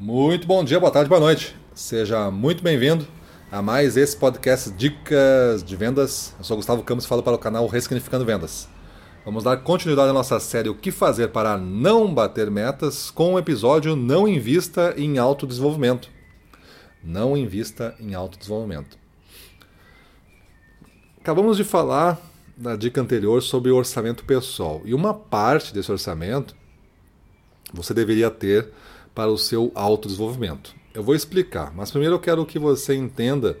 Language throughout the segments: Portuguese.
Muito bom dia, boa tarde, boa noite. Seja muito bem-vindo a mais esse podcast Dicas de Vendas. Eu sou Gustavo Campos e falo para o canal Ressignificando Vendas. Vamos dar continuidade à nossa série O que fazer para não bater metas com o episódio Não invista em autodesenvolvimento. Não invista em autodesenvolvimento. Acabamos de falar na dica anterior sobre o orçamento pessoal. E uma parte desse orçamento você deveria ter para o seu autodesenvolvimento. Eu vou explicar, mas primeiro eu quero que você entenda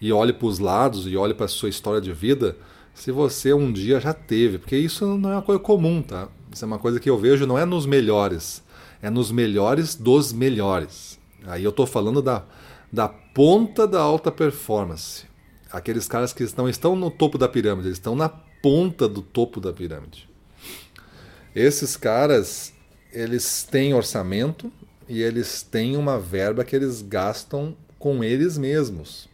e olhe para os lados e olhe para a sua história de vida se você um dia já teve, porque isso não é uma coisa comum, tá? Isso é uma coisa que eu vejo não é nos melhores, é nos melhores dos melhores. Aí eu estou falando da, da ponta da alta performance. Aqueles caras que não estão no topo da pirâmide, eles estão na ponta do topo da pirâmide. Esses caras, eles têm orçamento e eles têm uma verba que eles gastam com eles mesmos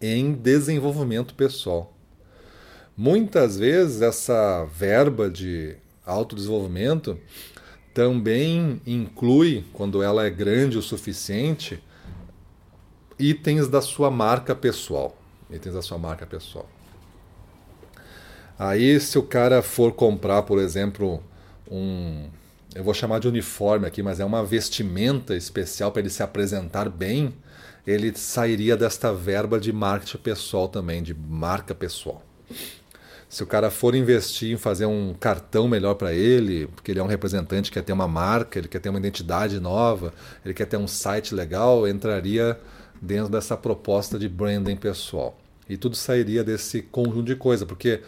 em desenvolvimento pessoal. Muitas vezes essa verba de autodesenvolvimento também inclui, quando ela é grande o suficiente, itens da sua marca pessoal. Itens da sua marca pessoal. Aí, se o cara for comprar, por exemplo, um. Eu vou chamar de uniforme aqui, mas é uma vestimenta especial para ele se apresentar bem. Ele sairia desta verba de marketing pessoal também, de marca pessoal. Se o cara for investir em fazer um cartão melhor para ele, porque ele é um representante, quer ter uma marca, ele quer ter uma identidade nova, ele quer ter um site legal, entraria dentro dessa proposta de branding pessoal. E tudo sairia desse conjunto de coisas, porque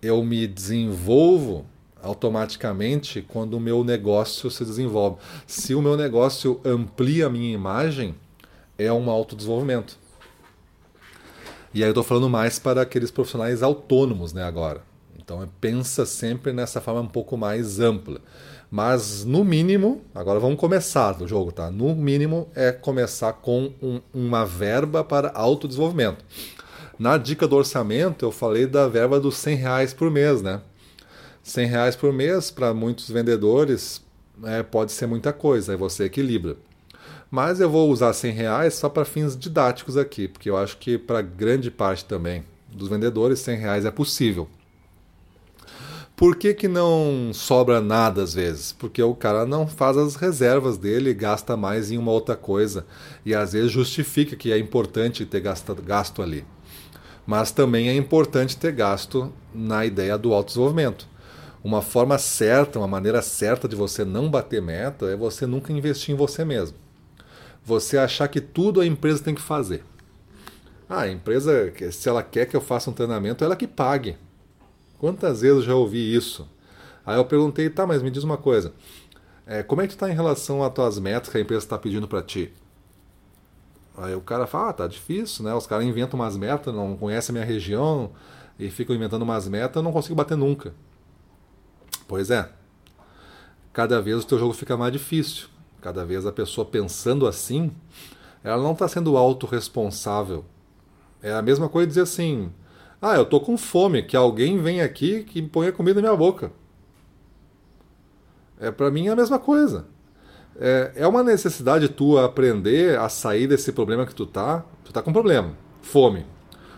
eu me desenvolvo automaticamente quando o meu negócio se desenvolve. Se o meu negócio amplia a minha imagem, é um autodesenvolvimento. E aí eu estou falando mais para aqueles profissionais autônomos né, agora. Então pensa sempre nessa forma um pouco mais ampla. Mas no mínimo, agora vamos começar o jogo, tá? No mínimo é começar com um, uma verba para autodesenvolvimento. Na dica do orçamento eu falei da verba dos 100 reais por mês, né? 100 reais por mês para muitos vendedores é, pode ser muita coisa, aí você equilibra. Mas eu vou usar 100 reais só para fins didáticos aqui, porque eu acho que para grande parte também dos vendedores 100 reais é possível. Por que, que não sobra nada às vezes? Porque o cara não faz as reservas dele, gasta mais em uma outra coisa. E às vezes justifica que é importante ter gasto, gasto ali. Mas também é importante ter gasto na ideia do autodesenvolvimento. Uma forma certa, uma maneira certa de você não bater meta é você nunca investir em você mesmo. Você achar que tudo a empresa tem que fazer. Ah, a empresa, se ela quer que eu faça um treinamento, ela que pague. Quantas vezes eu já ouvi isso? Aí eu perguntei, tá, mas me diz uma coisa. É, como é que tu está em relação às tuas metas que a empresa está pedindo para ti? Aí o cara fala, ah, tá difícil, né? Os caras inventam umas metas, não conhecem a minha região e ficam inventando umas metas, eu não consigo bater nunca. Pois é. Cada vez o teu jogo fica mais difícil. Cada vez a pessoa pensando assim, ela não está sendo autorresponsável. É a mesma coisa dizer assim: ah, eu tô com fome, que alguém vem aqui que ponha comida na minha boca. É para mim é a mesma coisa. É, é uma necessidade tua aprender a sair desse problema que tu tá. Tu tá com problema, fome.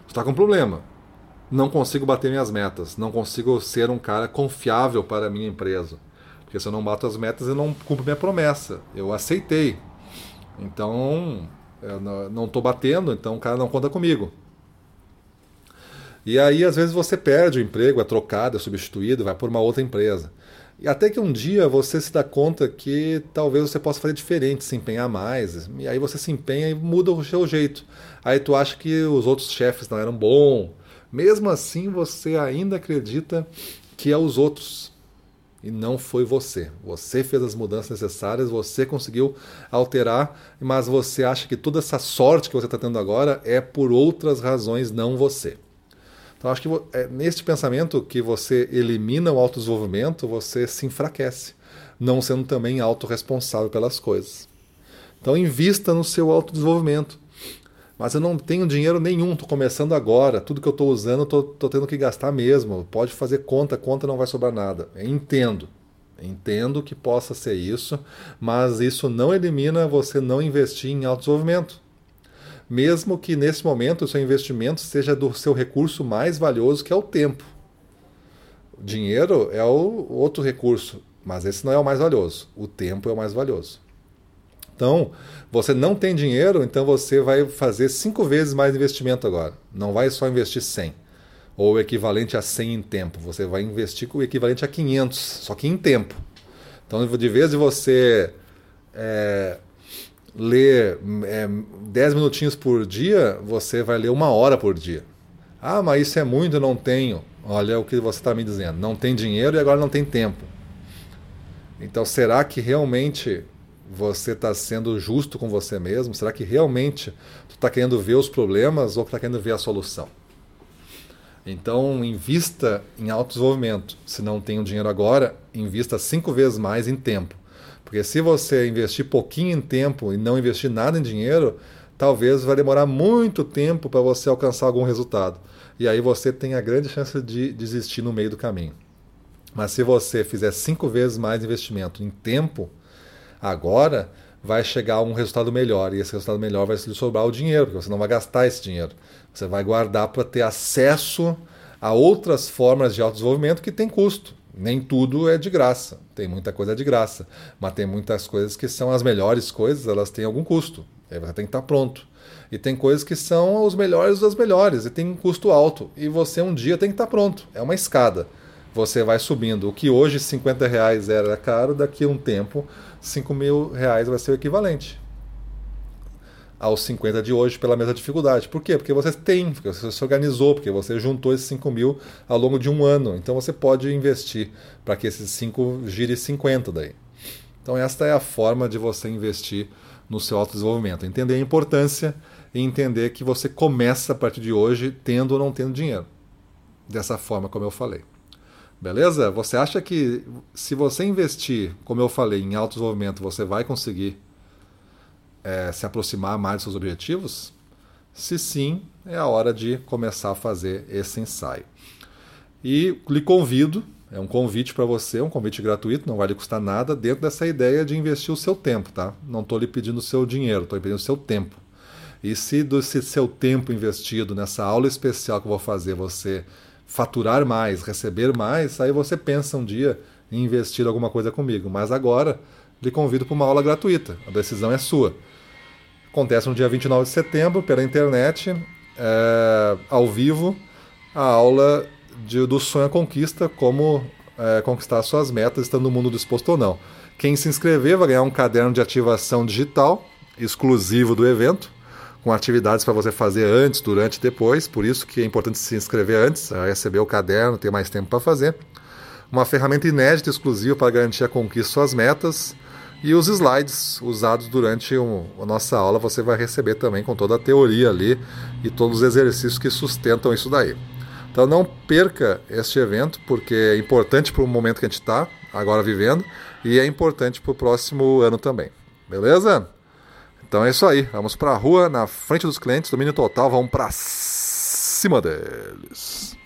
Tu tá com problema. Não consigo bater minhas metas, não consigo ser um cara confiável para a minha empresa. Porque se eu não bato as metas, eu não cumpro minha promessa. Eu aceitei. Então, eu não estou batendo, então o cara não conta comigo. E aí, às vezes, você perde o emprego, é trocado, é substituído, vai por uma outra empresa. E até que um dia você se dá conta que talvez você possa fazer diferente, se empenhar mais. E aí você se empenha e muda o seu jeito. Aí tu acha que os outros chefes não eram bons. Mesmo assim, você ainda acredita que é os outros. E não foi você. Você fez as mudanças necessárias, você conseguiu alterar, mas você acha que toda essa sorte que você está tendo agora é por outras razões, não você. Então, acho que é neste pensamento que você elimina o autodesenvolvimento, você se enfraquece, não sendo também autorresponsável pelas coisas. Então, invista no seu autodesenvolvimento. Mas eu não tenho dinheiro nenhum, estou começando agora, tudo que eu estou usando estou tendo que gastar mesmo. Pode fazer conta, conta não vai sobrar nada. Entendo, Entendo que possa ser isso, mas isso não elimina você não investir em autodesenvolvimento. Mesmo que nesse momento o seu investimento seja do seu recurso mais valioso, que é o tempo. Dinheiro é o outro recurso, mas esse não é o mais valioso. O tempo é o mais valioso. Então, você não tem dinheiro, então você vai fazer cinco vezes mais investimento agora. Não vai só investir 100 ou o equivalente a 100 em tempo. Você vai investir com o equivalente a 500, só que em tempo. Então, de vez de você é, ler é, 10 minutinhos por dia, você vai ler uma hora por dia. Ah, mas isso é muito, eu não tenho. Olha o que você está me dizendo. Não tem dinheiro e agora não tem tempo. Então, será que realmente você está sendo justo com você mesmo? Será que realmente tu está querendo ver os problemas ou está querendo ver a solução? Então, invista em autodesenvolvimento. Se não tem o dinheiro agora, invista cinco vezes mais em tempo. Porque se você investir pouquinho em tempo e não investir nada em dinheiro, talvez vai demorar muito tempo para você alcançar algum resultado. E aí você tem a grande chance de desistir no meio do caminho. Mas se você fizer cinco vezes mais investimento em tempo, agora vai chegar um resultado melhor. E esse resultado melhor vai lhe sobrar o dinheiro, porque você não vai gastar esse dinheiro. Você vai guardar para ter acesso a outras formas de autodesenvolvimento que tem custo. Nem tudo é de graça. Tem muita coisa de graça. Mas tem muitas coisas que são as melhores coisas, elas têm algum custo. Aí você tem que estar pronto. E tem coisas que são os melhores das melhores e tem um custo alto. E você um dia tem que estar pronto. É uma escada. Você vai subindo. O que hoje 50 reais era caro, daqui a um tempo 5 mil reais vai ser o equivalente aos 50 de hoje pela mesma dificuldade. Por quê? Porque você tem, porque você se organizou, porque você juntou esses 5 mil ao longo de um ano. Então você pode investir para que esses 5 gire 50 daí. Então esta é a forma de você investir no seu autodesenvolvimento. Entender a importância e entender que você começa a partir de hoje tendo ou não tendo dinheiro. Dessa forma como eu falei. Beleza? Você acha que se você investir, como eu falei, em autodesenvolvimento, você vai conseguir é, se aproximar mais dos seus objetivos? Se sim, é a hora de começar a fazer esse ensaio. E lhe convido, é um convite para você, um convite gratuito, não vai lhe custar nada, dentro dessa ideia de investir o seu tempo, tá? Não estou lhe pedindo o seu dinheiro, estou lhe pedindo o seu tempo. E se do seu tempo investido nessa aula especial que eu vou fazer, você faturar mais, receber mais, aí você pensa um dia em investir alguma coisa comigo. Mas agora, lhe convido para uma aula gratuita. A decisão é sua. Acontece no dia 29 de setembro, pela internet, é, ao vivo, a aula de, do Sonho à Conquista, como é, conquistar suas metas, estando no mundo disposto ou não. Quem se inscrever vai ganhar um caderno de ativação digital, exclusivo do evento, com atividades para você fazer antes, durante e depois. Por isso que é importante se inscrever antes, receber o caderno, ter mais tempo para fazer. Uma ferramenta inédita exclusiva para garantir a conquista de suas metas e os slides usados durante um, a nossa aula você vai receber também com toda a teoria ali e todos os exercícios que sustentam isso daí. Então não perca este evento, porque é importante para o momento que a gente está agora vivendo e é importante para o próximo ano também. Beleza? Então é isso aí. Vamos para a rua, na frente dos clientes, domínio total, vamos para cima deles.